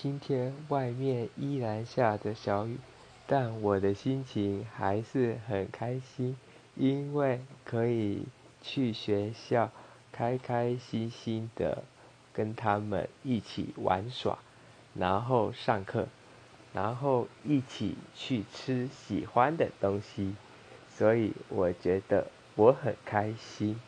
今天外面依然下着小雨但我的心情还是很开心因为可以去学校开开心心的跟他们一起玩耍然后上课然后一起去吃喜欢的东西所以我觉得我很开心。